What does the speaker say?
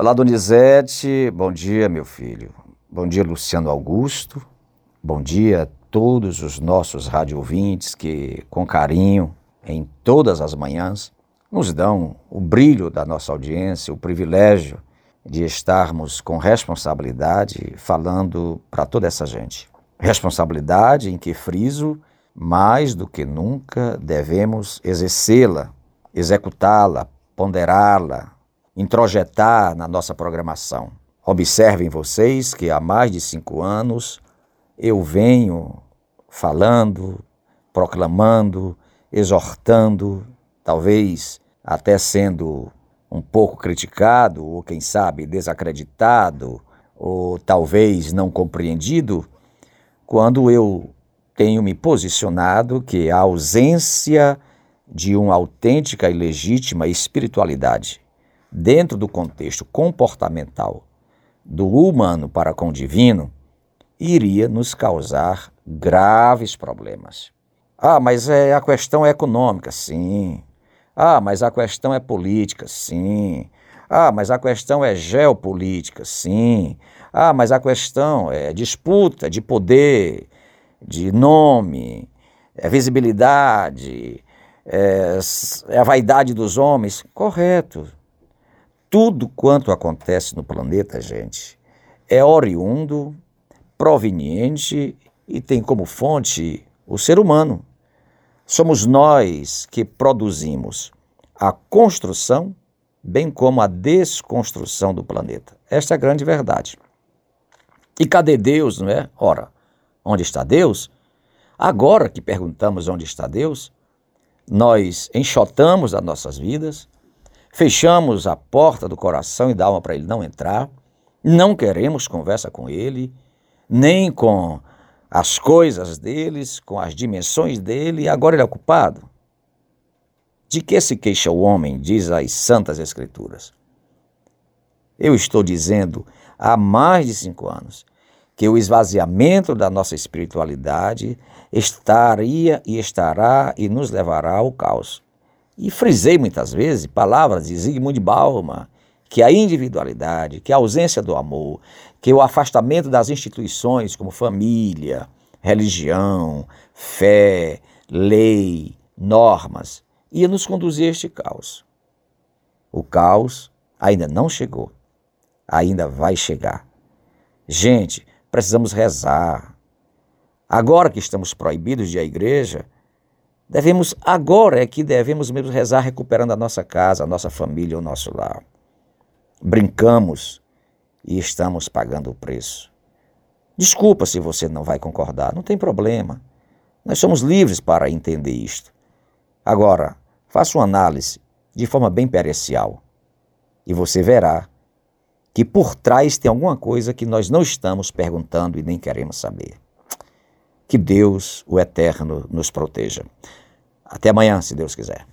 Olá, Donizete. Bom dia, meu filho. Bom dia, Luciano Augusto. Bom dia a todos os nossos rádio ouvintes que, com carinho, em todas as manhãs, nos dão o brilho da nossa audiência, o privilégio de estarmos com responsabilidade falando para toda essa gente. Responsabilidade em que friso, mais do que nunca devemos exercê-la, executá-la, ponderá-la, introjetar na nossa programação. Observem vocês que há mais de cinco anos eu venho falando, proclamando, exortando, talvez até sendo um pouco criticado, ou quem sabe desacreditado, ou talvez não compreendido, quando eu tenho me posicionado que a ausência de uma autêntica e legítima espiritualidade dentro do contexto comportamental do humano para com o divino iria nos causar graves problemas. Ah, mas é, a questão é econômica, sim. Ah, mas a questão é política, sim. Ah, mas a questão é geopolítica, sim. Ah, mas a questão é disputa de poder, de nome, é visibilidade, é, é a vaidade dos homens. Correto. Tudo quanto acontece no planeta, gente, é oriundo, proveniente e tem como fonte o ser humano. Somos nós que produzimos a construção, bem como a desconstrução do planeta. Esta é a grande verdade. E cadê Deus, não é? Ora, onde está Deus? Agora que perguntamos onde está Deus, nós enxotamos as nossas vidas, fechamos a porta do coração e da alma para ele não entrar, não queremos conversa com ele, nem com as coisas deles, com as dimensões dele, e agora ele é ocupado. De que se queixa o homem, diz as Santas Escrituras? Eu estou dizendo há mais de cinco anos que o esvaziamento da nossa espiritualidade estaria e estará e nos levará ao caos. E frisei muitas vezes palavras de Zygmunt Bauman, que a individualidade, que a ausência do amor, que o afastamento das instituições como família, religião, fé, lei, normas, ia nos conduzir a este caos. O caos ainda não chegou, ainda vai chegar. Gente, precisamos rezar. Agora que estamos proibidos de ir à igreja, devemos, agora é que devemos mesmo rezar recuperando a nossa casa, a nossa família, o nosso lar brincamos e estamos pagando o preço. Desculpa se você não vai concordar, não tem problema. Nós somos livres para entender isto. Agora, faça uma análise de forma bem pericial e você verá que por trás tem alguma coisa que nós não estamos perguntando e nem queremos saber. Que Deus, o Eterno, nos proteja. Até amanhã, se Deus quiser.